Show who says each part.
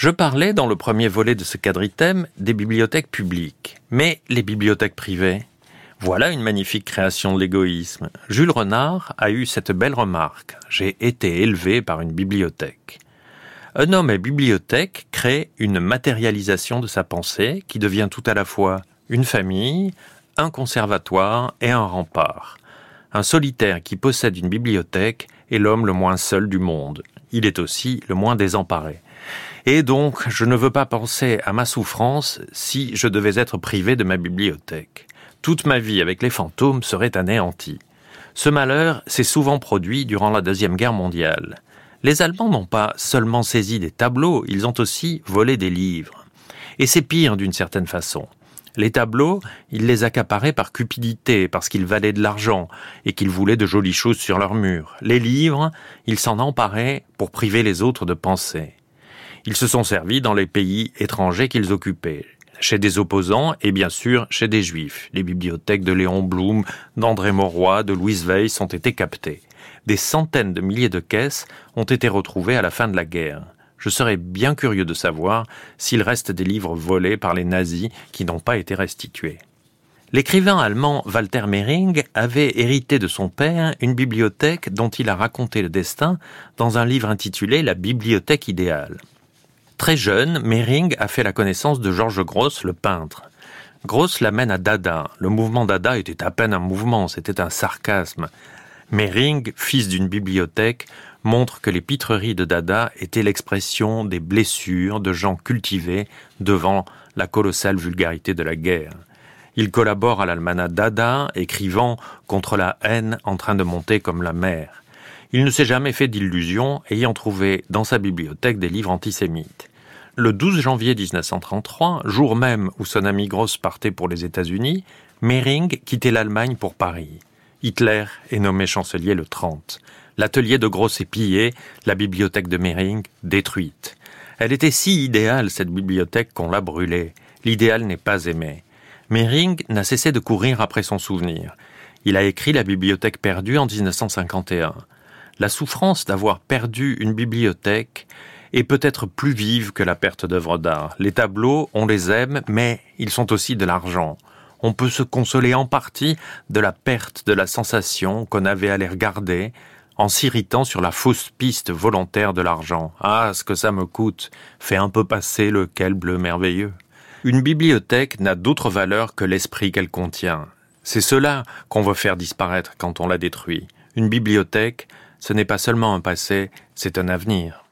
Speaker 1: Je parlais dans le premier volet de ce quadritème des bibliothèques publiques. Mais les bibliothèques privées Voilà une magnifique création de l'égoïsme. Jules Renard a eu cette belle remarque. J'ai été élevé par une bibliothèque. Un homme à bibliothèque crée une matérialisation de sa pensée qui devient tout à la fois une famille, un conservatoire et un rempart. Un solitaire qui possède une bibliothèque est l'homme le moins seul du monde. Il est aussi le moins désemparé. Et donc, je ne veux pas penser à ma souffrance si je devais être privé de ma bibliothèque. Toute ma vie avec les fantômes serait anéantie. Ce malheur s'est souvent produit durant la Deuxième Guerre mondiale. Les Allemands n'ont pas seulement saisi des tableaux, ils ont aussi volé des livres. Et c'est pire d'une certaine façon. Les tableaux, ils les accaparaient par cupidité, parce qu'ils valaient de l'argent et qu'ils voulaient de jolies choses sur leurs murs. Les livres, ils s'en emparaient pour priver les autres de penser. Ils se sont servis dans les pays étrangers qu'ils occupaient, chez des opposants et bien sûr chez des juifs. Les bibliothèques de Léon Blum, d'André Mauroy, de Louise Weiss ont été captées. Des centaines de milliers de caisses ont été retrouvées à la fin de la guerre. Je serais bien curieux de savoir s'il reste des livres volés par les nazis qui n'ont pas été restitués. L'écrivain allemand Walter Mehring avait hérité de son père une bibliothèque dont il a raconté le destin dans un livre intitulé La bibliothèque idéale. Très jeune, Mehring a fait la connaissance de Georges Gross, le peintre. Gross l'amène à Dada. Le mouvement Dada était à peine un mouvement, c'était un sarcasme. Mehring, fils d'une bibliothèque, montre que les pitreries de Dada étaient l'expression des blessures de gens cultivés devant la colossale vulgarité de la guerre. Il collabore à l'almanach Dada, écrivant contre la haine en train de monter comme la mer. Il ne s'est jamais fait d'illusions, ayant trouvé dans sa bibliothèque des livres antisémites. Le 12 janvier 1933, jour même où son ami Gross partait pour les États-Unis, Mehring quittait l'Allemagne pour Paris. Hitler est nommé chancelier le 30. L'atelier de Gross est pillé, la bibliothèque de Mehring détruite. Elle était si idéale, cette bibliothèque, qu'on l'a brûlée. L'idéal n'est pas aimé. Mehring n'a cessé de courir après son souvenir. Il a écrit La bibliothèque perdue en 1951. La souffrance d'avoir perdu une bibliothèque est peut-être plus vive que la perte d'œuvres d'art. Les tableaux, on les aime, mais ils sont aussi de l'argent. On peut se consoler en partie de la perte de la sensation qu'on avait à les regarder, en s'irritant sur la fausse piste volontaire de l'argent. Ah, ce que ça me coûte, fait un peu passer le quel bleu merveilleux. Une bibliothèque n'a d'autre valeur que l'esprit qu'elle contient. C'est cela qu'on veut faire disparaître quand on la détruit. Une bibliothèque, ce n'est pas seulement un passé, c'est un avenir.